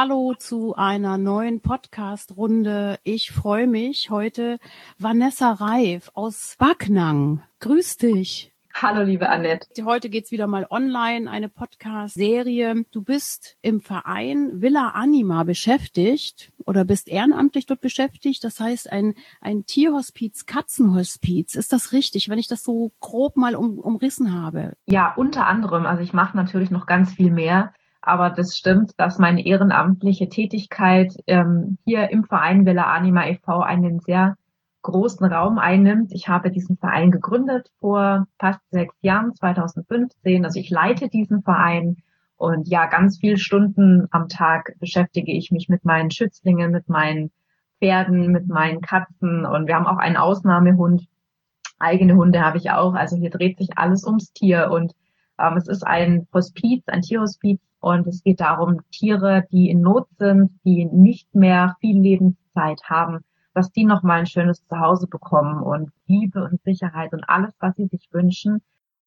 Hallo zu einer neuen Podcast-Runde. Ich freue mich heute Vanessa Reif aus Backnang. Grüß dich. Hallo, liebe Annette. Heute geht's wieder mal online, eine Podcast-Serie. Du bist im Verein Villa Anima beschäftigt oder bist ehrenamtlich dort beschäftigt. Das heißt, ein, ein Tierhospiz, Katzenhospiz. Ist das richtig, wenn ich das so grob mal um, umrissen habe? Ja, unter anderem. Also ich mache natürlich noch ganz viel mehr. Aber das stimmt, dass meine ehrenamtliche Tätigkeit ähm, hier im Verein Villa Anima e.V. einen sehr großen Raum einnimmt. Ich habe diesen Verein gegründet vor fast sechs Jahren, 2015. Also ich leite diesen Verein und ja, ganz viele Stunden am Tag beschäftige ich mich mit meinen Schützlingen, mit meinen Pferden, mit meinen Katzen und wir haben auch einen Ausnahmehund. Eigene Hunde habe ich auch. Also hier dreht sich alles ums Tier und ähm, es ist ein Hospiz, ein Tierhospiz und es geht darum, Tiere, die in Not sind, die nicht mehr viel Lebenszeit haben, dass die nochmal ein schönes Zuhause bekommen und Liebe und Sicherheit und alles, was sie sich wünschen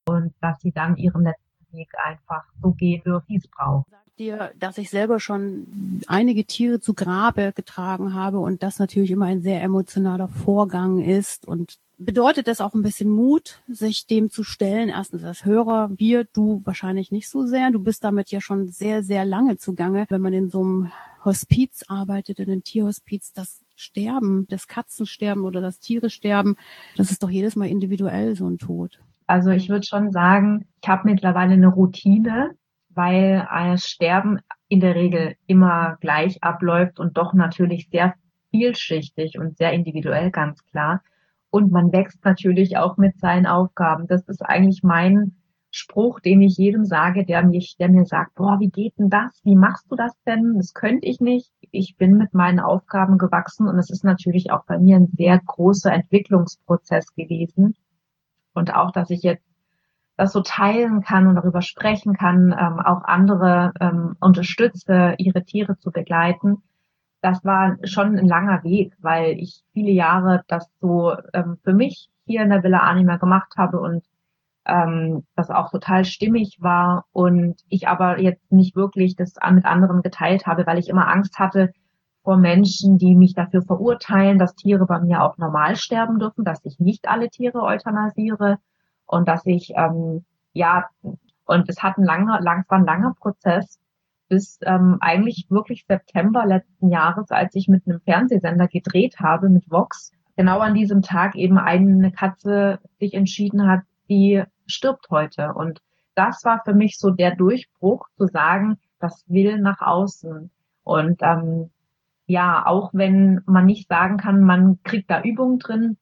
und dass sie dann ihren letzten Weg einfach so gehen, wie es braucht. Dir, dass ich selber schon einige Tiere zu Grabe getragen habe und das natürlich immer ein sehr emotionaler Vorgang ist und bedeutet das auch ein bisschen Mut, sich dem zu stellen. Erstens als Hörer, wir, du wahrscheinlich nicht so sehr. Du bist damit ja schon sehr, sehr lange zugange. Wenn man in so einem Hospiz arbeitet, in einem Tierhospiz, das Sterben, das Katzensterben oder das Tiere sterben, das ist doch jedes Mal individuell so ein Tod. Also ich würde schon sagen, ich habe mittlerweile eine Routine, weil das Sterben in der Regel immer gleich abläuft und doch natürlich sehr vielschichtig und sehr individuell, ganz klar. Und man wächst natürlich auch mit seinen Aufgaben. Das ist eigentlich mein Spruch, den ich jedem sage, der mich, der mir sagt, boah, wie geht denn das? Wie machst du das denn? Das könnte ich nicht. Ich bin mit meinen Aufgaben gewachsen und es ist natürlich auch bei mir ein sehr großer Entwicklungsprozess gewesen. Und auch, dass ich jetzt das so teilen kann und darüber sprechen kann, ähm, auch andere ähm, unterstütze, ihre Tiere zu begleiten. Das war schon ein langer Weg, weil ich viele Jahre das so ähm, für mich hier in der Villa Anima gemacht habe und ähm, das auch total stimmig war und ich aber jetzt nicht wirklich das mit anderen geteilt habe, weil ich immer Angst hatte vor Menschen, die mich dafür verurteilen, dass Tiere bei mir auch normal sterben dürfen, dass ich nicht alle Tiere euthanasiere und dass ich ähm, ja und es hat ein langer, lang, war ein langer Prozess bis ähm, eigentlich wirklich September letzten Jahres, als ich mit einem Fernsehsender gedreht habe mit Vox, genau an diesem Tag eben eine Katze sich entschieden hat, die stirbt heute. Und das war für mich so der Durchbruch, zu sagen, das will nach außen. Und ähm, ja, auch wenn man nicht sagen kann, man kriegt da Übungen drin,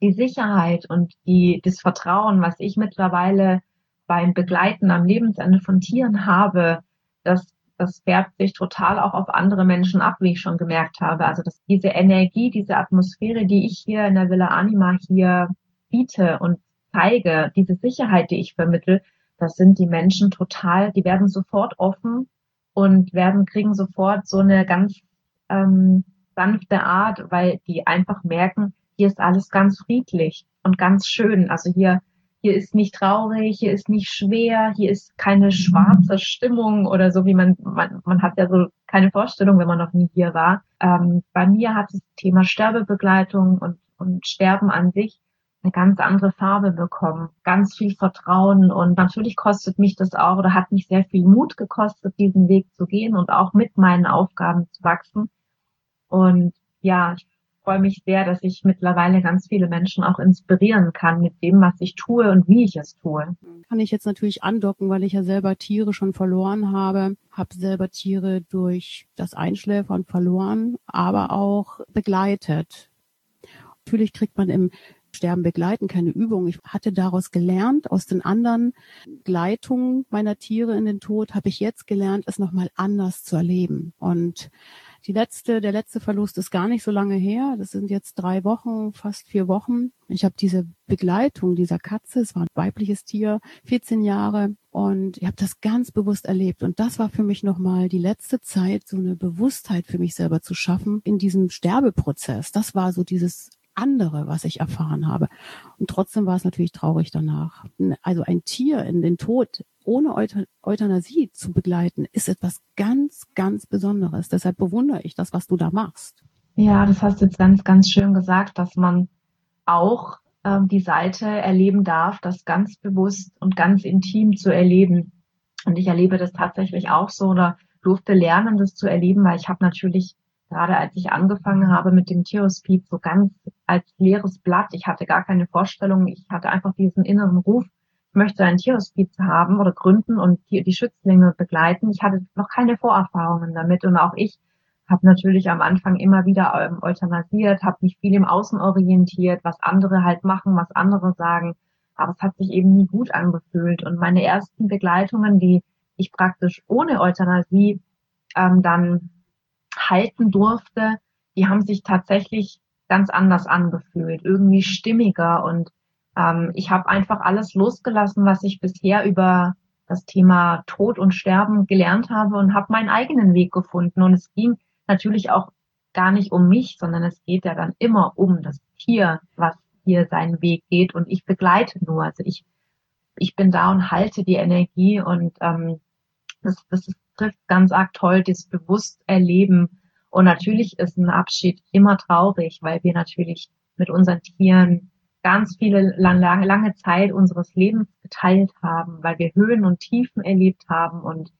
die Sicherheit und die, das Vertrauen, was ich mittlerweile beim Begleiten am Lebensende von Tieren habe, das, das färbt sich total auch auf andere Menschen ab, wie ich schon gemerkt habe. Also dass diese Energie, diese Atmosphäre, die ich hier in der Villa Anima hier biete und zeige, diese Sicherheit, die ich vermittel, das sind die Menschen total, die werden sofort offen und werden, kriegen sofort so eine ganz ähm, sanfte Art, weil die einfach merken, hier ist alles ganz friedlich und ganz schön. Also hier, hier ist nicht traurig, hier ist nicht schwer, hier ist keine schwarze Stimmung oder so, wie man, man, man hat ja so keine Vorstellung, wenn man noch nie hier war. Ähm, bei mir hat das Thema Sterbebegleitung und, und Sterben an sich eine ganz andere Farbe bekommen, ganz viel Vertrauen und natürlich kostet mich das auch oder hat mich sehr viel Mut gekostet, diesen Weg zu gehen und auch mit meinen Aufgaben zu wachsen. Und ja, ich freue mich sehr, dass ich mittlerweile ganz viele Menschen auch inspirieren kann mit dem, was ich tue und wie ich es tue. Kann ich jetzt natürlich andocken, weil ich ja selber Tiere schon verloren habe, habe selber Tiere durch das Einschläfern verloren, aber auch begleitet. Natürlich kriegt man im Sterben begleiten, keine Übung. Ich hatte daraus gelernt, aus den anderen Gleitungen meiner Tiere in den Tod, habe ich jetzt gelernt, es nochmal anders zu erleben. Und Die letzte, der letzte Verlust ist gar nicht so lange her. Das sind jetzt drei Wochen, fast vier Wochen. Ich habe diese Begleitung dieser Katze, es war ein weibliches Tier, 14 Jahre, und ich habe das ganz bewusst erlebt. Und das war für mich nochmal die letzte Zeit, so eine Bewusstheit für mich selber zu schaffen in diesem Sterbeprozess. Das war so dieses andere, was ich erfahren habe. Und trotzdem war es natürlich traurig danach. Also ein Tier in den Tod ohne Euthanasie zu begleiten, ist etwas ganz, ganz Besonderes. Deshalb bewundere ich das, was du da machst. Ja, das hast du jetzt ganz, ganz schön gesagt, dass man auch ähm, die Seite erleben darf, das ganz bewusst und ganz intim zu erleben. Und ich erlebe das tatsächlich auch so oder durfte lernen, das zu erleben, weil ich habe natürlich gerade als ich angefangen habe mit dem Tierhospiz so ganz als leeres Blatt. Ich hatte gar keine Vorstellung. Ich hatte einfach diesen inneren Ruf, möchte ein Tierhospiz haben oder gründen und die, die Schützlinge begleiten. Ich hatte noch keine Vorerfahrungen damit und auch ich habe natürlich am Anfang immer wieder ähm, euthanasiert, habe mich viel im Außen orientiert, was andere halt machen, was andere sagen. Aber es hat sich eben nie gut angefühlt. Und meine ersten Begleitungen, die ich praktisch ohne Euthanasie ähm, dann halten durfte, die haben sich tatsächlich ganz anders angefühlt, irgendwie stimmiger und ähm, ich habe einfach alles losgelassen, was ich bisher über das Thema Tod und Sterben gelernt habe und habe meinen eigenen Weg gefunden. Und es ging natürlich auch gar nicht um mich, sondern es geht ja dann immer um das Tier, was hier seinen Weg geht und ich begleite nur. Also ich, ich bin da und halte die Energie und ähm, das, das trifft ganz arg toll, das bewusst erleben. Und natürlich ist ein Abschied immer traurig, weil wir natürlich mit unseren Tieren ganz viele lange, lange Zeit unseres Lebens geteilt haben, weil wir Höhen und Tiefen erlebt haben und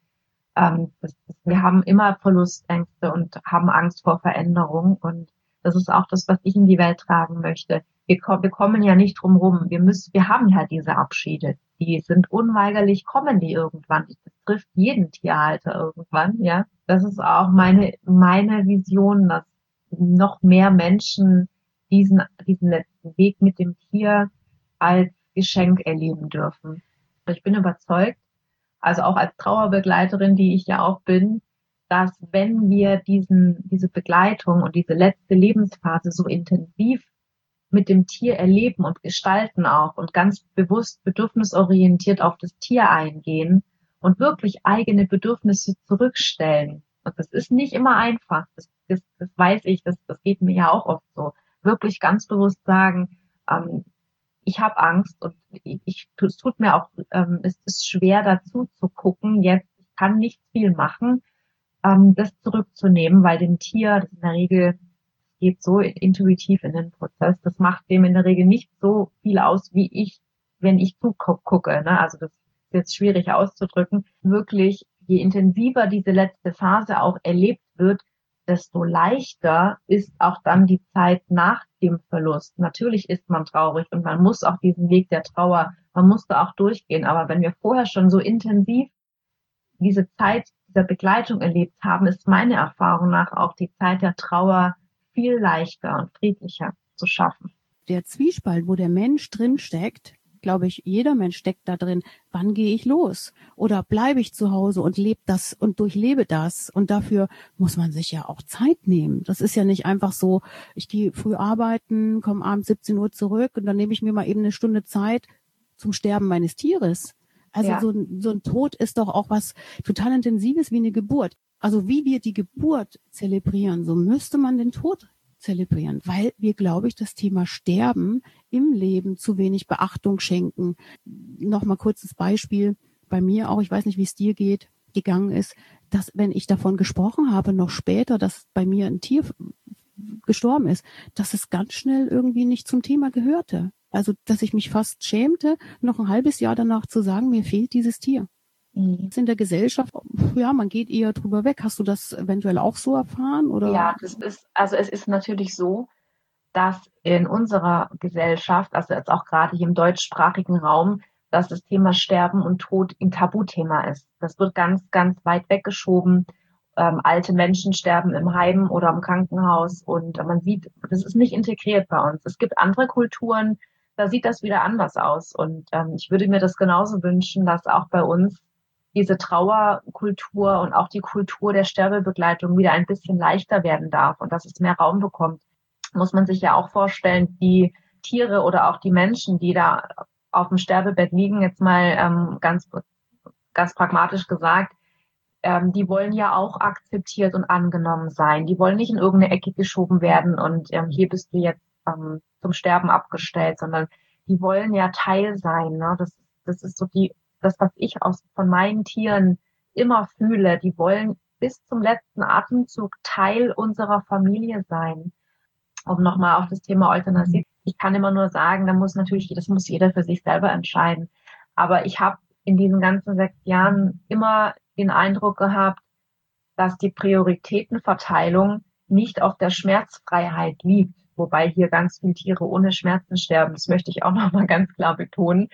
ähm, das, wir haben immer Verlustängste und haben Angst vor Veränderung und das ist auch das, was ich in die Welt tragen möchte. Wir, wir kommen ja nicht drum rum. Wir müssen, wir haben ja diese Abschiede. Die sind unweigerlich, kommen die irgendwann. Das trifft jeden Tierhalter irgendwann, ja. Das ist auch meine, meine Vision, dass noch mehr Menschen diesen, diesen letzten Weg mit dem Tier als Geschenk erleben dürfen. Ich bin überzeugt, also auch als Trauerbegleiterin, die ich ja auch bin, dass wenn wir diesen, diese Begleitung und diese letzte Lebensphase so intensiv mit dem Tier erleben und gestalten auch und ganz bewusst bedürfnisorientiert auf das Tier eingehen und wirklich eigene Bedürfnisse zurückstellen. Und das ist nicht immer einfach. Das, das, das weiß ich, das, das geht mir ja auch oft so wirklich ganz bewusst sagen, ähm, ich habe Angst und ich, ich, es tut mir auch, ähm, es ist schwer dazu zu gucken. Jetzt ich kann nicht viel machen, ähm, das zurückzunehmen, weil dem Tier das in der Regel geht so intuitiv in den Prozess. Das macht dem in der Regel nicht so viel aus, wie ich, wenn ich zugucke. Ne? Also das ist jetzt schwierig auszudrücken. Wirklich, je intensiver diese letzte Phase auch erlebt wird, desto leichter ist auch dann die Zeit nach dem Verlust. Natürlich ist man traurig und man muss auch diesen Weg der Trauer, man muss da auch durchgehen. Aber wenn wir vorher schon so intensiv diese Zeit dieser Begleitung erlebt haben, ist meine Erfahrung nach auch die Zeit der Trauer viel leichter und friedlicher zu schaffen. Der Zwiespalt, wo der Mensch drin steckt, glaube ich, jeder Mensch steckt da drin. Wann gehe ich los? Oder bleibe ich zu Hause und lebe das und durchlebe das? Und dafür muss man sich ja auch Zeit nehmen. Das ist ja nicht einfach so, ich gehe früh arbeiten, komme abends 17 Uhr zurück und dann nehme ich mir mal eben eine Stunde Zeit zum Sterben meines Tieres. Also ja. so, ein, so ein Tod ist doch auch was total Intensives wie eine Geburt. Also wie wir die Geburt zelebrieren, so müsste man den Tod zelebrieren, weil wir, glaube ich, das Thema Sterben im Leben zu wenig Beachtung schenken. Nochmal kurzes Beispiel bei mir auch, ich weiß nicht, wie es dir geht, gegangen ist, dass wenn ich davon gesprochen habe, noch später, dass bei mir ein Tier gestorben ist, dass es ganz schnell irgendwie nicht zum Thema gehörte. Also, dass ich mich fast schämte, noch ein halbes Jahr danach zu sagen, mir fehlt dieses Tier. Mhm. In der Gesellschaft, ja, man geht eher drüber weg. Hast du das eventuell auch so erfahren? Oder? Ja, das ist, also es ist natürlich so, dass in unserer Gesellschaft, also jetzt auch gerade hier im deutschsprachigen Raum, dass das Thema Sterben und Tod ein Tabuthema ist. Das wird ganz, ganz weit weggeschoben. Ähm, alte Menschen sterben im Heim oder im Krankenhaus und man sieht, das ist nicht integriert bei uns. Es gibt andere Kulturen, da sieht das wieder anders aus. Und ähm, ich würde mir das genauso wünschen, dass auch bei uns diese Trauerkultur und auch die Kultur der Sterbebegleitung wieder ein bisschen leichter werden darf und dass es mehr Raum bekommt, muss man sich ja auch vorstellen, die Tiere oder auch die Menschen, die da auf dem Sterbebett liegen, jetzt mal ähm, ganz, ganz pragmatisch gesagt, ähm, die wollen ja auch akzeptiert und angenommen sein. Die wollen nicht in irgendeine Ecke geschoben werden und ähm, hier bist du jetzt ähm, zum Sterben abgestellt, sondern die wollen ja Teil sein. Ne? Das, das ist so die, das, was ich aus von meinen Tieren immer fühle. Die wollen bis zum letzten Atemzug Teil unserer Familie sein. Um nochmal auf das Thema Euthanasie. Ich kann immer nur sagen, da muss natürlich, das muss jeder für sich selber entscheiden. Aber ich habe in diesen ganzen sechs Jahren immer den Eindruck gehabt, dass die Prioritätenverteilung nicht auf der Schmerzfreiheit liegt, wobei hier ganz viele Tiere ohne Schmerzen sterben. Das möchte ich auch nochmal ganz klar betonen.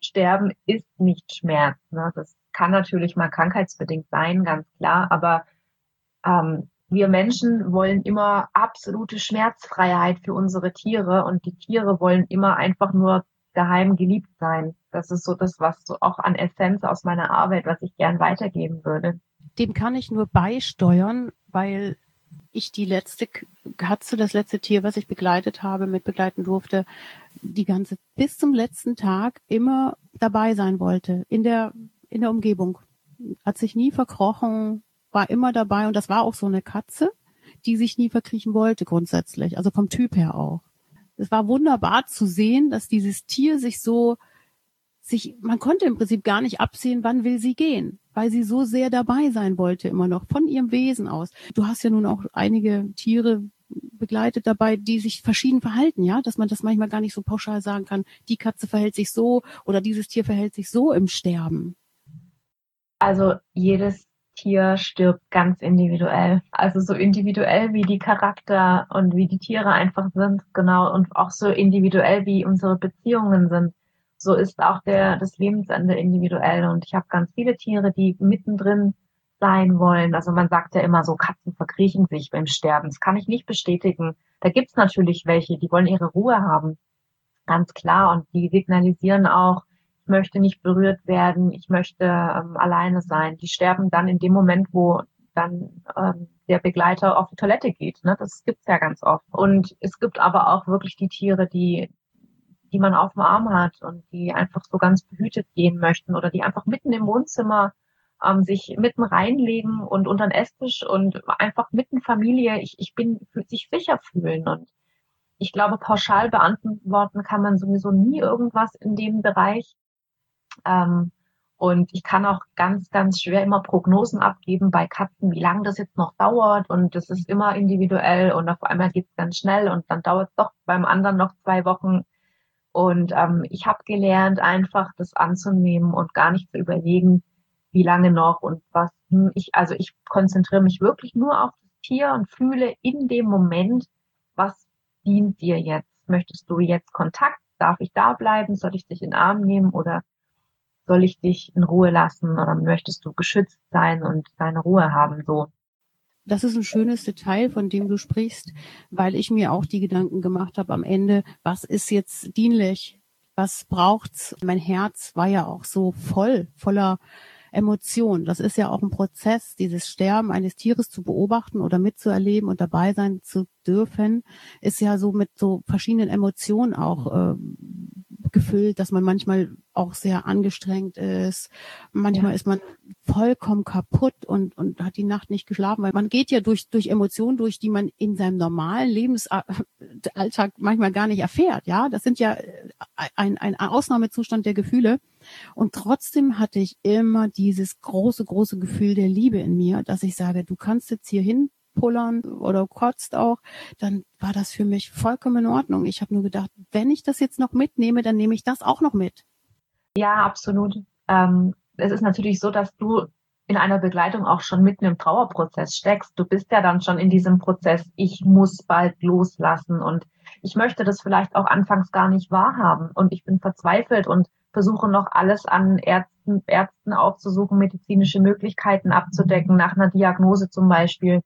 Sterben ist nicht Schmerz. Ne? Das kann natürlich mal krankheitsbedingt sein, ganz klar, aber ähm, wir Menschen wollen immer absolute Schmerzfreiheit für unsere Tiere und die Tiere wollen immer einfach nur geheim geliebt sein. Das ist so das, was so auch an Essenz aus meiner Arbeit, was ich gern weitergeben würde. Dem kann ich nur beisteuern, weil ich die letzte Katze, das letzte Tier, was ich begleitet habe, mit begleiten durfte, die ganze bis zum letzten Tag immer dabei sein wollte in der in der Umgebung. Hat sich nie verkrochen, war immer dabei und das war auch so eine Katze, die sich nie verkriechen wollte grundsätzlich, also vom Typ her auch es war wunderbar zu sehen, dass dieses Tier sich so, sich, man konnte im Prinzip gar nicht absehen, wann will sie gehen, weil sie so sehr dabei sein wollte immer noch, von ihrem Wesen aus. Du hast ja nun auch einige Tiere begleitet dabei, die sich verschieden verhalten, ja, dass man das manchmal gar nicht so pauschal sagen kann, die Katze verhält sich so oder dieses Tier verhält sich so im Sterben. Also jedes Tier stirbt ganz individuell. Also so individuell wie die Charakter und wie die Tiere einfach sind, genau, und auch so individuell wie unsere Beziehungen sind. So ist auch der, das Lebensende individuell. Und ich habe ganz viele Tiere, die mittendrin sein wollen. Also man sagt ja immer so, Katzen verkriechen sich beim Sterben. Das kann ich nicht bestätigen. Da gibt's natürlich welche, die wollen ihre Ruhe haben. Ganz klar. Und die signalisieren auch, möchte nicht berührt werden, ich möchte ähm, alleine sein. Die sterben dann in dem Moment, wo dann ähm, der Begleiter auf die Toilette geht. Ne? Das gibt's ja ganz oft. Und es gibt aber auch wirklich die Tiere, die die man auf dem Arm hat und die einfach so ganz behütet gehen möchten oder die einfach mitten im Wohnzimmer ähm, sich mitten reinlegen und unter den Esstisch und einfach mitten Familie, ich, ich bin, sich sicher fühlen. Und ich glaube, pauschal beantworten kann man sowieso nie irgendwas in dem Bereich. Ähm, und ich kann auch ganz, ganz schwer immer Prognosen abgeben bei Katzen, wie lange das jetzt noch dauert. Und das ist immer individuell und auf einmal geht's ganz schnell und dann dauert es doch beim anderen noch zwei Wochen. Und ähm, ich habe gelernt, einfach das anzunehmen und gar nicht zu überlegen, wie lange noch und was. Hm, ich, also ich konzentriere mich wirklich nur auf das Tier und fühle in dem Moment, was dient dir jetzt? Möchtest du jetzt Kontakt? Darf ich da bleiben? Soll ich dich in den Arm nehmen oder soll ich dich in Ruhe lassen oder möchtest du geschützt sein und deine Ruhe haben, so. Das ist ein schönes Detail, von dem du sprichst, weil ich mir auch die Gedanken gemacht habe am Ende, was ist jetzt dienlich? Was braucht's? Mein Herz war ja auch so voll, voller Emotion. Das ist ja auch ein Prozess, dieses Sterben eines Tieres zu beobachten oder mitzuerleben und dabei sein zu dürfen, ist ja so mit so verschiedenen Emotionen auch äh, gefüllt, dass man manchmal auch sehr angestrengt ist. Manchmal ja. ist man vollkommen kaputt und, und hat die Nacht nicht geschlafen, weil man geht ja durch, durch Emotionen durch, die man in seinem normalen Lebensalltag manchmal gar nicht erfährt. Ja, das sind ja äh, ein, ein Ausnahmezustand der Gefühle. Und trotzdem hatte ich immer dieses große, große Gefühl der Liebe in mir, dass ich sage, du kannst jetzt hier hin pullern oder kotzt auch, dann war das für mich vollkommen in Ordnung. Ich habe nur gedacht, wenn ich das jetzt noch mitnehme, dann nehme ich das auch noch mit. Ja, absolut. Ähm, es ist natürlich so, dass du in einer Begleitung auch schon mitten im Trauerprozess steckst. Du bist ja dann schon in diesem Prozess, ich muss bald loslassen und ich möchte das vielleicht auch anfangs gar nicht wahrhaben und ich bin verzweifelt und versuche noch alles an Ärzten, Ärzten aufzusuchen, medizinische Möglichkeiten abzudecken, nach einer Diagnose zum Beispiel.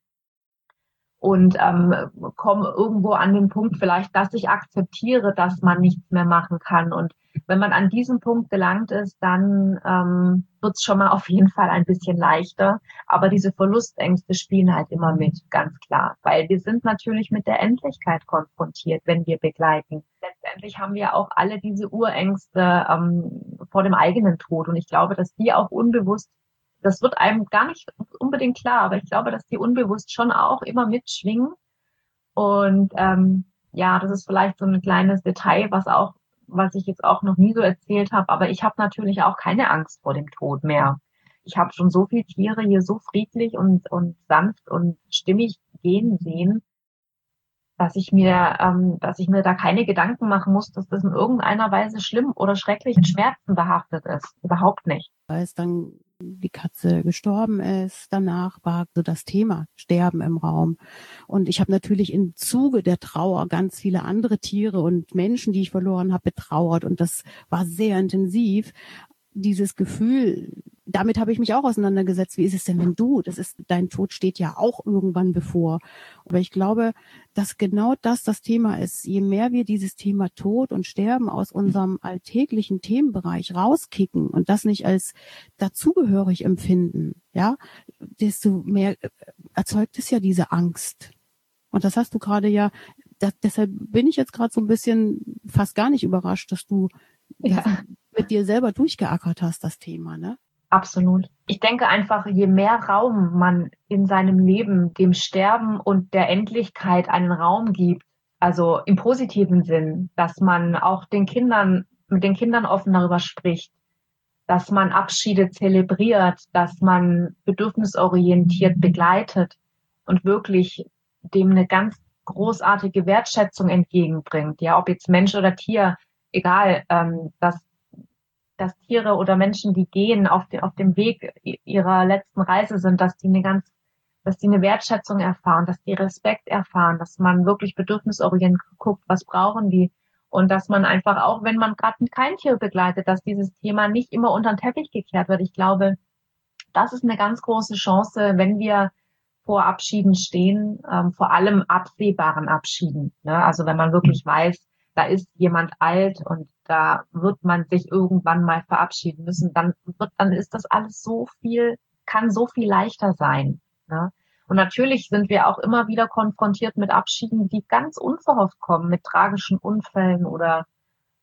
Und ähm, komme irgendwo an den Punkt vielleicht, dass ich akzeptiere, dass man nichts mehr machen kann. Und wenn man an diesem Punkt gelangt ist, dann ähm, wird es schon mal auf jeden Fall ein bisschen leichter. Aber diese Verlustängste spielen halt immer mit, ganz klar. Weil wir sind natürlich mit der Endlichkeit konfrontiert, wenn wir begleiten. Letztendlich haben wir auch alle diese Urängste ähm, vor dem eigenen Tod. Und ich glaube, dass die auch unbewusst das wird einem gar nicht unbedingt klar, aber ich glaube, dass die unbewusst schon auch immer mitschwingen. Und ähm, ja, das ist vielleicht so ein kleines Detail, was auch, was ich jetzt auch noch nie so erzählt habe, aber ich habe natürlich auch keine Angst vor dem Tod mehr. Ich habe schon so viele Tiere hier so friedlich und, und sanft und stimmig gehen sehen, dass ich mir, ähm, dass ich mir da keine Gedanken machen muss, dass das in irgendeiner Weise schlimm oder schrecklich mit Schmerzen behaftet ist. Überhaupt nicht. Als dann die Katze gestorben ist, danach war so das Thema Sterben im Raum. Und ich habe natürlich im Zuge der Trauer ganz viele andere Tiere und Menschen, die ich verloren habe, betrauert. Und das war sehr intensiv dieses Gefühl, damit habe ich mich auch auseinandergesetzt. Wie ist es denn, wenn du, das ist, dein Tod steht ja auch irgendwann bevor. Aber ich glaube, dass genau das das Thema ist. Je mehr wir dieses Thema Tod und Sterben aus unserem alltäglichen Themenbereich rauskicken und das nicht als dazugehörig empfinden, ja, desto mehr äh, erzeugt es ja diese Angst. Und das hast du gerade ja, das, deshalb bin ich jetzt gerade so ein bisschen fast gar nicht überrascht, dass du ja. Mit dir selber durchgeackert hast, das Thema, ne? Absolut. Ich denke einfach, je mehr Raum man in seinem Leben dem Sterben und der Endlichkeit einen Raum gibt, also im positiven Sinn, dass man auch den Kindern, mit den Kindern offen darüber spricht, dass man Abschiede zelebriert, dass man bedürfnisorientiert begleitet und wirklich dem eine ganz großartige Wertschätzung entgegenbringt. Ja, ob jetzt Mensch oder Tier, egal, ähm, dass dass Tiere oder Menschen, die gehen auf, de, auf dem Weg ihrer letzten Reise sind, dass die eine ganz, dass die eine Wertschätzung erfahren, dass die Respekt erfahren, dass man wirklich bedürfnisorientiert guckt, was brauchen die und dass man einfach auch, wenn man gerade kein Tier begleitet, dass dieses Thema nicht immer unter den Teppich gekehrt wird. Ich glaube, das ist eine ganz große Chance, wenn wir vor Abschieden stehen, ähm, vor allem absehbaren Abschieden. Ne? Also wenn man wirklich weiß, da ist jemand alt und da wird man sich irgendwann mal verabschieden müssen, dann wird, dann ist das alles so viel, kann so viel leichter sein. Ne? Und natürlich sind wir auch immer wieder konfrontiert mit Abschieden, die ganz unverhofft kommen, mit tragischen Unfällen oder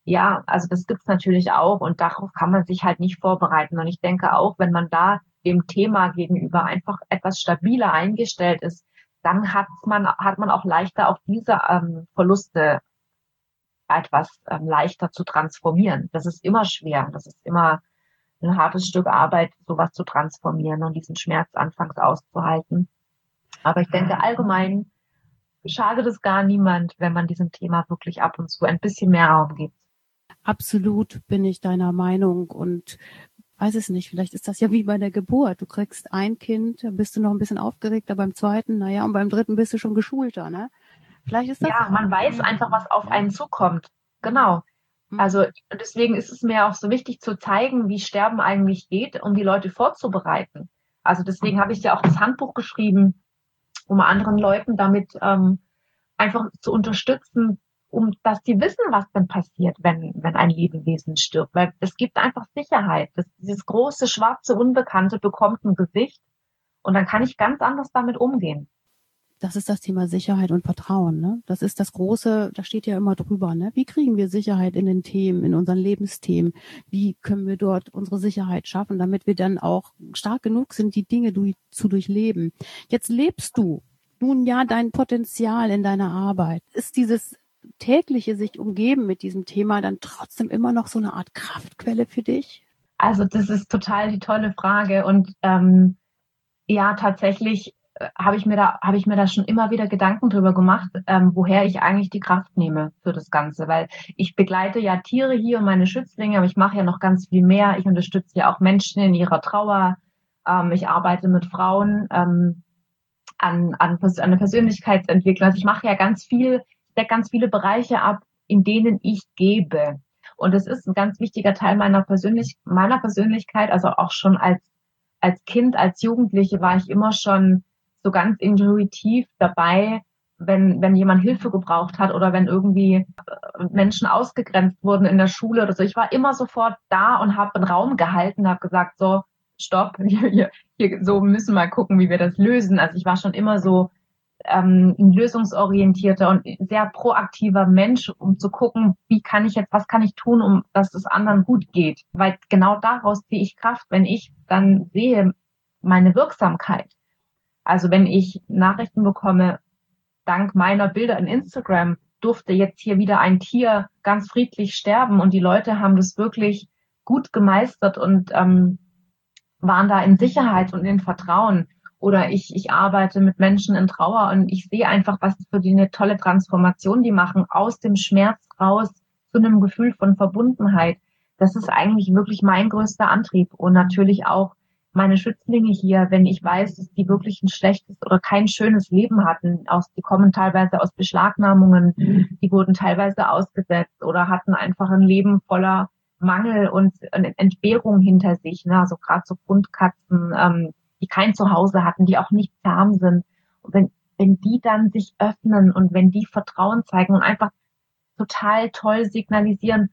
ja, also das gibt's natürlich auch und darauf kann man sich halt nicht vorbereiten. Und ich denke auch, wenn man da dem Thema gegenüber einfach etwas stabiler eingestellt ist, dann hat man, hat man auch leichter auch diese ähm, Verluste etwas ähm, leichter zu transformieren. Das ist immer schwer. Das ist immer ein hartes Stück Arbeit, sowas zu transformieren und diesen Schmerz anfangs auszuhalten. Aber ich denke allgemein schadet es gar niemand, wenn man diesem Thema wirklich ab und zu ein bisschen mehr Raum gibt. Absolut bin ich deiner Meinung und weiß es nicht, vielleicht ist das ja wie bei der Geburt. Du kriegst ein Kind, bist du noch ein bisschen aufgeregter beim zweiten, naja, und beim dritten bist du schon geschulter, ne? Vielleicht ist das. Ja, man weiß einfach, was auf einen zukommt. Genau. Mhm. Also deswegen ist es mir auch so wichtig zu zeigen, wie Sterben eigentlich geht, um die Leute vorzubereiten. Also deswegen habe ich ja auch das Handbuch geschrieben, um anderen Leuten damit ähm, einfach zu unterstützen, um dass die wissen, was denn passiert, wenn, wenn ein Lebewesen stirbt. Weil es gibt einfach Sicherheit. Das, dieses große, schwarze Unbekannte bekommt ein Gesicht und dann kann ich ganz anders damit umgehen das ist das Thema Sicherheit und Vertrauen. Ne? Das ist das große, da steht ja immer drüber. Ne? Wie kriegen wir Sicherheit in den Themen, in unseren Lebensthemen? Wie können wir dort unsere Sicherheit schaffen, damit wir dann auch stark genug sind, die Dinge du, zu durchleben? Jetzt lebst du nun ja dein Potenzial in deiner Arbeit. Ist dieses tägliche sich umgeben mit diesem Thema dann trotzdem immer noch so eine Art Kraftquelle für dich? Also das ist total die tolle Frage und ähm, ja, tatsächlich habe ich mir da habe ich mir da schon immer wieder Gedanken drüber gemacht, ähm, woher ich eigentlich die Kraft nehme für das Ganze, weil ich begleite ja Tiere hier und meine Schützlinge, aber ich mache ja noch ganz viel mehr. Ich unterstütze ja auch Menschen in ihrer Trauer. Ähm, ich arbeite mit Frauen ähm, an, an, an eine Persönlichkeitsentwicklung. Also ich mache ja ganz viel, decke ganz viele Bereiche ab, in denen ich gebe. Und es ist ein ganz wichtiger Teil meiner Persönlich meiner Persönlichkeit, also auch schon als als Kind, als Jugendliche war ich immer schon so ganz intuitiv dabei, wenn, wenn jemand Hilfe gebraucht hat oder wenn irgendwie äh, Menschen ausgegrenzt wurden in der Schule oder so. Ich war immer sofort da und habe einen Raum gehalten, habe gesagt, so, stopp, hier, hier, hier, so müssen wir mal gucken, wie wir das lösen. Also ich war schon immer so ähm, ein lösungsorientierter und sehr proaktiver Mensch, um zu gucken, wie kann ich jetzt, was kann ich tun, um dass es anderen gut geht. Weil genau daraus ziehe ich Kraft, wenn ich dann sehe meine Wirksamkeit. Also wenn ich Nachrichten bekomme, dank meiner Bilder in Instagram durfte jetzt hier wieder ein Tier ganz friedlich sterben und die Leute haben das wirklich gut gemeistert und ähm, waren da in Sicherheit und in Vertrauen. Oder ich, ich arbeite mit Menschen in Trauer und ich sehe einfach, was für die eine tolle Transformation die machen, aus dem Schmerz raus zu einem Gefühl von Verbundenheit. Das ist eigentlich wirklich mein größter Antrieb und natürlich auch meine Schützlinge hier, wenn ich weiß, dass die wirklich ein schlechtes oder kein schönes Leben hatten, aus, die kommen teilweise aus Beschlagnahmungen, die wurden teilweise ausgesetzt oder hatten einfach ein Leben voller Mangel und Entbehrung hinter sich, ne? also gerade so Grundkatzen, ähm, die kein Zuhause hatten, die auch nicht zahm sind. Und wenn, wenn die dann sich öffnen und wenn die Vertrauen zeigen und einfach total toll signalisieren,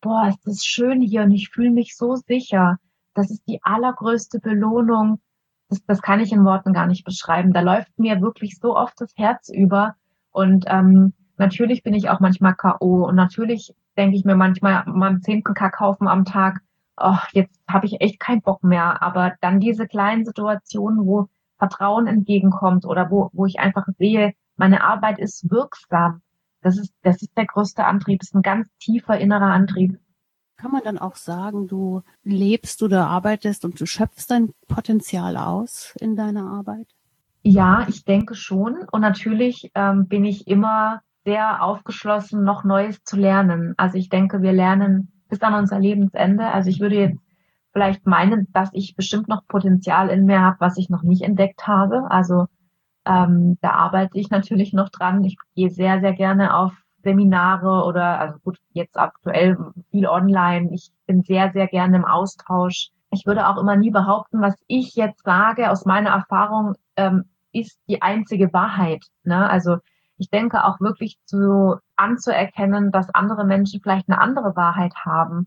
boah, ist das schön hier und ich fühle mich so sicher, das ist die allergrößte Belohnung. Das, das kann ich in Worten gar nicht beschreiben. Da läuft mir wirklich so oft das Herz über. Und ähm, natürlich bin ich auch manchmal K.O. Und natürlich denke ich mir manchmal meinem zehnten Kackhaufen am Tag, oh, jetzt habe ich echt keinen Bock mehr. Aber dann diese kleinen Situationen, wo Vertrauen entgegenkommt oder wo, wo ich einfach sehe, meine Arbeit ist wirksam. Das ist, das ist der größte Antrieb. Das ist ein ganz tiefer innerer Antrieb. Kann man dann auch sagen, du lebst oder arbeitest und du schöpfst dein Potenzial aus in deiner Arbeit? Ja, ich denke schon. Und natürlich ähm, bin ich immer sehr aufgeschlossen, noch Neues zu lernen. Also ich denke, wir lernen bis an unser Lebensende. Also ich würde jetzt vielleicht meinen, dass ich bestimmt noch Potenzial in mir habe, was ich noch nicht entdeckt habe. Also ähm, da arbeite ich natürlich noch dran. Ich gehe sehr, sehr gerne auf Seminare oder, also gut, jetzt aktuell viel online. Ich bin sehr, sehr gerne im Austausch. Ich würde auch immer nie behaupten, was ich jetzt sage aus meiner Erfahrung, ähm, ist die einzige Wahrheit. Ne? Also ich denke auch wirklich zu anzuerkennen, dass andere Menschen vielleicht eine andere Wahrheit haben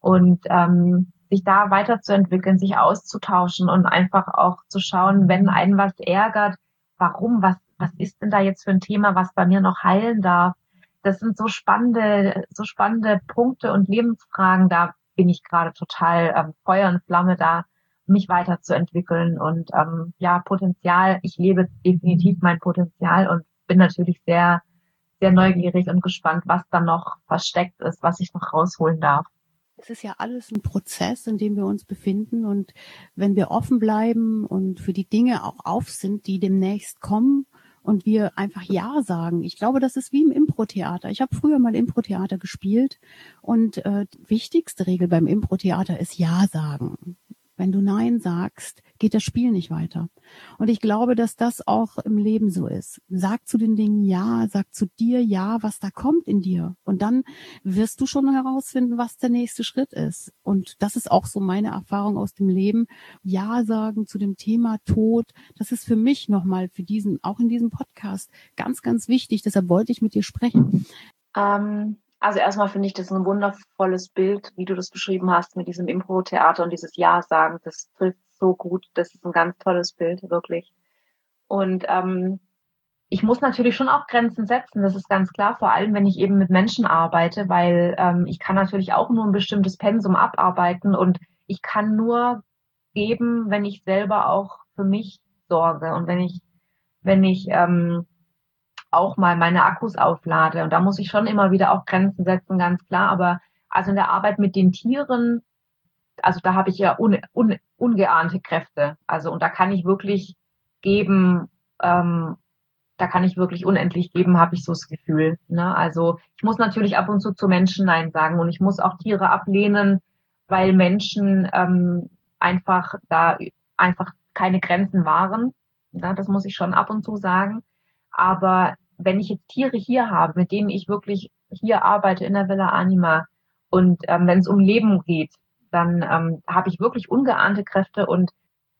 und ähm, sich da weiterzuentwickeln, sich auszutauschen und einfach auch zu schauen, wenn einen was ärgert, warum, was, was ist denn da jetzt für ein Thema, was bei mir noch heilen darf? Das sind so spannende, so spannende Punkte und Lebensfragen. Da bin ich gerade total ähm, Feuer und Flamme da, mich weiterzuentwickeln und ähm, ja, Potenzial. Ich lebe definitiv mein Potenzial und bin natürlich sehr, sehr neugierig und gespannt, was da noch versteckt ist, was ich noch rausholen darf. Es ist ja alles ein Prozess, in dem wir uns befinden. Und wenn wir offen bleiben und für die Dinge auch auf sind, die demnächst kommen, und wir einfach Ja sagen. Ich glaube, das ist wie im Impro-Theater. Ich habe früher mal Impro-Theater gespielt und äh, wichtigste Regel beim Impro-Theater ist Ja sagen. Wenn du Nein sagst, geht das Spiel nicht weiter. Und ich glaube, dass das auch im Leben so ist. Sag zu den Dingen Ja, sag zu dir Ja, was da kommt in dir. Und dann wirst du schon herausfinden, was der nächste Schritt ist. Und das ist auch so meine Erfahrung aus dem Leben. Ja sagen zu dem Thema Tod, das ist für mich nochmal für diesen, auch in diesem Podcast ganz, ganz wichtig. Deshalb wollte ich mit dir sprechen. Ähm also erstmal finde ich das ein wundervolles Bild, wie du das beschrieben hast mit diesem Impro-Theater und dieses Ja sagen. Das trifft so gut. Das ist ein ganz tolles Bild, wirklich. Und ähm, ich muss natürlich schon auch Grenzen setzen, das ist ganz klar, vor allem wenn ich eben mit Menschen arbeite, weil ähm, ich kann natürlich auch nur ein bestimmtes Pensum abarbeiten und ich kann nur geben, wenn ich selber auch für mich sorge und wenn ich, wenn ich ähm, auch mal meine Akkus auflade. Und da muss ich schon immer wieder auch Grenzen setzen, ganz klar. Aber also in der Arbeit mit den Tieren, also da habe ich ja un, un, ungeahnte Kräfte. Also und da kann ich wirklich geben, ähm, da kann ich wirklich unendlich geben, habe ich so das Gefühl. Ne? Also ich muss natürlich ab und zu zu Menschen Nein sagen und ich muss auch Tiere ablehnen, weil Menschen ähm, einfach da einfach keine Grenzen wahren. Ja, das muss ich schon ab und zu sagen. Aber wenn ich jetzt Tiere hier habe, mit denen ich wirklich hier arbeite in der Villa Anima und ähm, wenn es um Leben geht, dann ähm, habe ich wirklich ungeahnte Kräfte und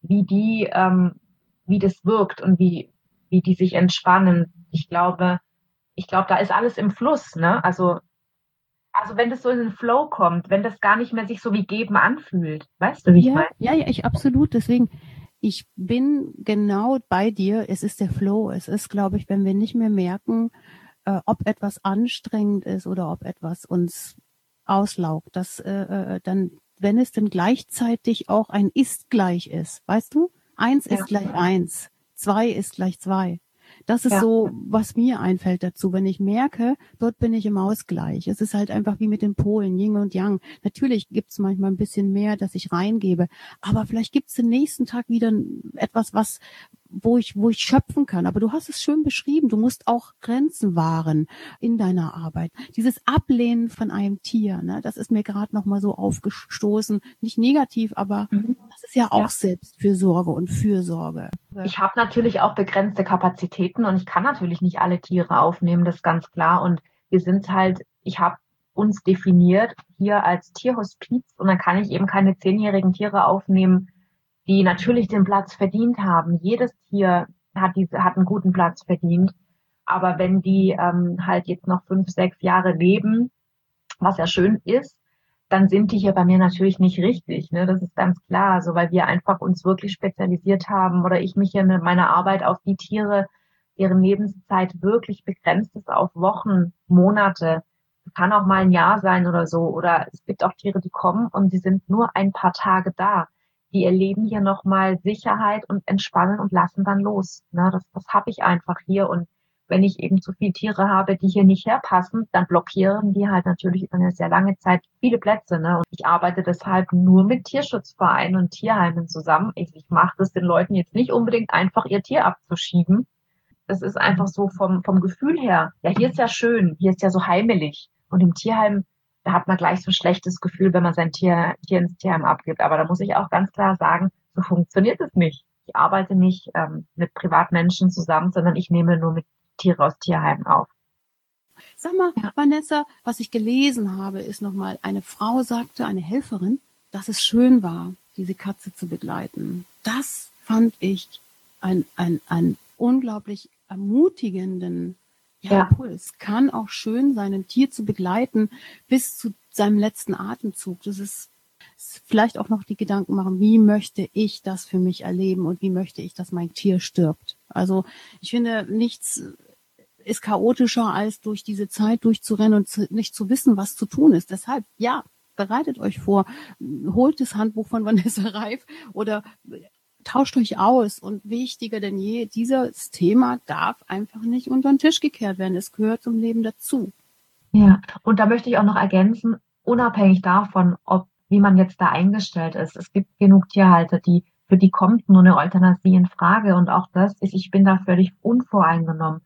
wie die ähm, wie das wirkt und wie, wie die sich entspannen. Ich glaube, ich glaube, da ist alles im Fluss, ne? Also, also wenn das so in den Flow kommt, wenn das gar nicht mehr sich so wie geben anfühlt, weißt du, wie ja, ich meine? Ja, ja, ich absolut. Deswegen, ich bin genau bei dir. Es ist der Flow. Es ist, glaube ich, wenn wir nicht mehr merken, äh, ob etwas anstrengend ist oder ob etwas uns auslaugt, dass äh, äh, dann, wenn es denn gleichzeitig auch ein ist gleich ist, weißt du? Eins ja. ist gleich eins, zwei ist gleich zwei. Das ist ja. so, was mir einfällt dazu, wenn ich merke, dort bin ich im Ausgleich. Es ist halt einfach wie mit den Polen, Yin und Yang. Natürlich gibt's manchmal ein bisschen mehr, dass ich reingebe, aber vielleicht gibt's den nächsten Tag wieder etwas, was wo ich, wo ich schöpfen kann. Aber du hast es schön beschrieben. Du musst auch Grenzen wahren in deiner Arbeit. Dieses Ablehnen von einem Tier, ne, das ist mir gerade noch mal so aufgestoßen. Nicht negativ, aber mhm. das ist ja auch ja. Selbstfürsorge und Fürsorge. Ich habe natürlich auch begrenzte Kapazitäten und ich kann natürlich nicht alle Tiere aufnehmen, das ist ganz klar. Und wir sind halt, ich habe uns definiert hier als Tierhospiz und dann kann ich eben keine zehnjährigen Tiere aufnehmen, die natürlich den Platz verdient haben. Jedes Tier hat, diese, hat einen guten Platz verdient. Aber wenn die ähm, halt jetzt noch fünf, sechs Jahre leben, was ja schön ist, dann sind die hier bei mir natürlich nicht richtig. Ne? Das ist ganz klar, so weil wir einfach uns wirklich spezialisiert haben oder ich mich hier mit meiner Arbeit auf die Tiere, deren Lebenszeit wirklich begrenzt ist auf Wochen, Monate, kann auch mal ein Jahr sein oder so. Oder es gibt auch Tiere, die kommen und sie sind nur ein paar Tage da die erleben hier nochmal Sicherheit und entspannen und lassen dann los. Ne, das das habe ich einfach hier. Und wenn ich eben zu viele Tiere habe, die hier nicht herpassen, dann blockieren die halt natürlich über eine sehr lange Zeit viele Plätze. Ne? Und ich arbeite deshalb nur mit Tierschutzvereinen und Tierheimen zusammen. Ich, ich mache das den Leuten jetzt nicht unbedingt einfach, ihr Tier abzuschieben. Das ist einfach so vom, vom Gefühl her. Ja, hier ist ja schön, hier ist ja so heimelig. Und im Tierheim da hat man gleich so ein schlechtes Gefühl, wenn man sein Tier, Tier ins Tierheim abgibt. Aber da muss ich auch ganz klar sagen, so funktioniert es nicht. Ich arbeite nicht ähm, mit Privatmenschen zusammen, sondern ich nehme nur mit Tiere aus Tierheimen auf. Sag mal, ja. Vanessa, was ich gelesen habe, ist nochmal, eine Frau sagte, eine Helferin, dass es schön war, diese Katze zu begleiten. Das fand ich ein, ein, ein unglaublich ermutigenden ja, ja. Impuls. Kann auch schön sein, ein Tier zu begleiten bis zu seinem letzten Atemzug. Das ist vielleicht auch noch die Gedanken machen, wie möchte ich das für mich erleben und wie möchte ich, dass mein Tier stirbt. Also ich finde, nichts ist chaotischer, als durch diese Zeit durchzurennen und zu, nicht zu wissen, was zu tun ist. Deshalb, ja, bereitet euch vor, holt das Handbuch von Vanessa Reif oder tauscht euch aus und wichtiger denn je, dieses Thema darf einfach nicht unter den Tisch gekehrt werden. Es gehört zum Leben dazu. Ja, und da möchte ich auch noch ergänzen, unabhängig davon, ob wie man jetzt da eingestellt ist. Es gibt genug Tierhalter, die für die kommt nur eine Euthanasie in Frage und auch das ist, ich bin da völlig unvoreingenommen.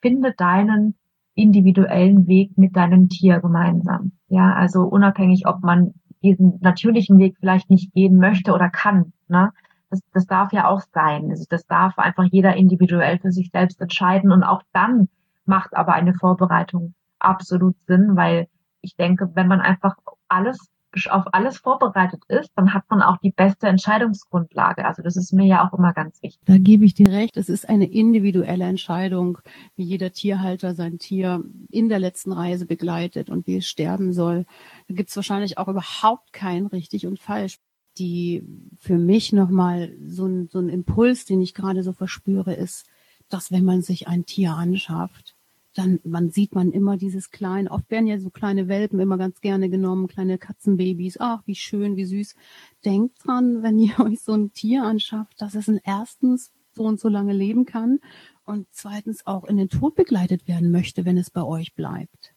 Finde deinen individuellen Weg mit deinem Tier gemeinsam. Ja, also unabhängig, ob man diesen natürlichen Weg vielleicht nicht gehen möchte oder kann. Ne? Das, das darf ja auch sein. Also das darf einfach jeder individuell für sich selbst entscheiden. Und auch dann macht aber eine Vorbereitung absolut Sinn, weil ich denke, wenn man einfach alles auf alles vorbereitet ist, dann hat man auch die beste Entscheidungsgrundlage. Also das ist mir ja auch immer ganz wichtig. Da gebe ich dir recht. Es ist eine individuelle Entscheidung, wie jeder Tierhalter sein Tier in der letzten Reise begleitet und wie es sterben soll. Da gibt es wahrscheinlich auch überhaupt kein richtig und falsch die für mich nochmal so ein, so ein Impuls, den ich gerade so verspüre, ist, dass wenn man sich ein Tier anschafft, dann man sieht man immer dieses kleine, oft werden ja so kleine Welpen immer ganz gerne genommen, kleine Katzenbabys, ach, wie schön, wie süß. Denkt dran, wenn ihr euch so ein Tier anschafft, dass es in erstens so und so lange leben kann und zweitens auch in den Tod begleitet werden möchte, wenn es bei euch bleibt.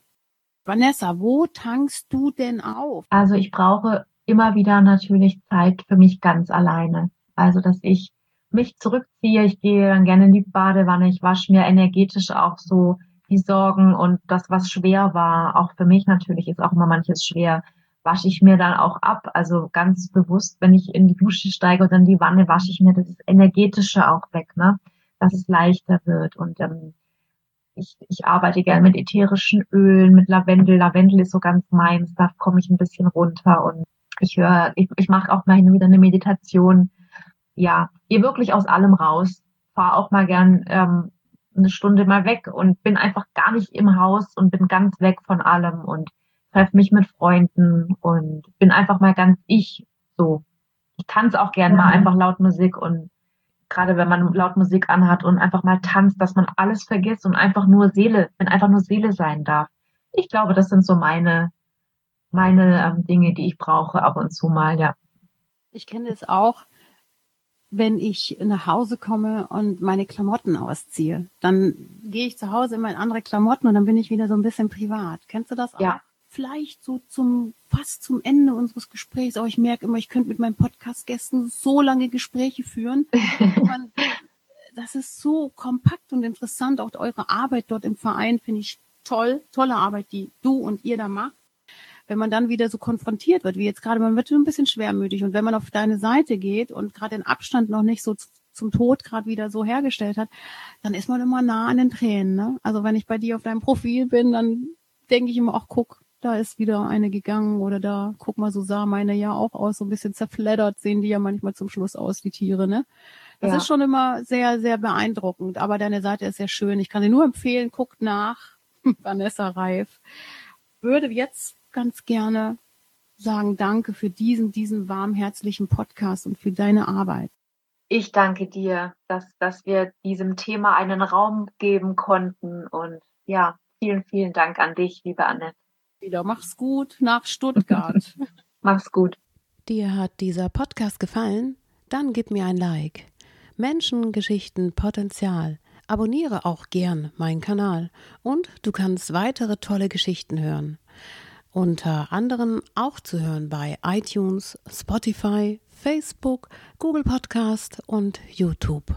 Vanessa, wo tankst du denn auf? Also ich brauche immer wieder natürlich Zeit für mich ganz alleine. Also, dass ich mich zurückziehe, ich gehe dann gerne in die Badewanne, ich wasche mir energetisch auch so die Sorgen und das, was schwer war, auch für mich natürlich ist auch immer manches schwer, wasche ich mir dann auch ab. Also ganz bewusst, wenn ich in die Dusche steige oder in die Wanne, wasche ich mir das Energetische auch weg, ne? Dass es leichter wird. Und ähm, ich, ich arbeite gerne mit ätherischen Ölen, mit Lavendel. Lavendel ist so ganz meins, da komme ich ein bisschen runter und ich höre, ich, ich mache auch mal hin und wieder eine Meditation. Ja, geh wirklich aus allem raus fahre auch mal gern ähm, eine Stunde mal weg und bin einfach gar nicht im Haus und bin ganz weg von allem und treffe mich mit Freunden und bin einfach mal ganz ich so. Ich tanze auch gern mhm. mal einfach laut Musik und gerade wenn man laut Musik anhat und einfach mal tanzt, dass man alles vergisst und einfach nur Seele, wenn einfach nur Seele sein darf. Ich glaube, das sind so meine meine ähm, Dinge, die ich brauche ab und zu mal, ja. Ich kenne es auch, wenn ich nach Hause komme und meine Klamotten ausziehe. Dann gehe ich zu Hause in meine andere Klamotten und dann bin ich wieder so ein bisschen privat. Kennst du das auch? Ja. Vielleicht so zum, fast zum Ende unseres Gesprächs, aber ich merke immer, ich könnte mit meinen Podcast-Gästen so lange Gespräche führen. Man, das ist so kompakt und interessant. Auch eure Arbeit dort im Verein finde ich toll. Tolle Arbeit, die du und ihr da macht wenn man dann wieder so konfrontiert wird, wie jetzt gerade, man wird ein bisschen schwermütig und wenn man auf deine Seite geht und gerade den Abstand noch nicht so zum Tod gerade wieder so hergestellt hat, dann ist man immer nah an den Tränen. Ne? Also wenn ich bei dir auf deinem Profil bin, dann denke ich immer, ach guck, da ist wieder eine gegangen oder da, guck mal, so sah meine ja auch aus, so ein bisschen zerfleddert sehen die ja manchmal zum Schluss aus, die Tiere, ne? Das ja. ist schon immer sehr, sehr beeindruckend, aber deine Seite ist sehr schön. Ich kann sie nur empfehlen, guckt nach, Vanessa Reif. Würde jetzt ganz gerne sagen, danke für diesen, diesen warmherzlichen Podcast und für deine Arbeit. Ich danke dir, dass, dass wir diesem Thema einen Raum geben konnten und ja, vielen, vielen Dank an dich, liebe Annette. Wieder mach's gut nach Stuttgart. mach's gut. Dir hat dieser Podcast gefallen? Dann gib mir ein Like. Menschen, Geschichten, Potenzial. Abonniere auch gern meinen Kanal und du kannst weitere tolle Geschichten hören unter anderem auch zu hören bei iTunes, Spotify, Facebook, Google Podcast und YouTube.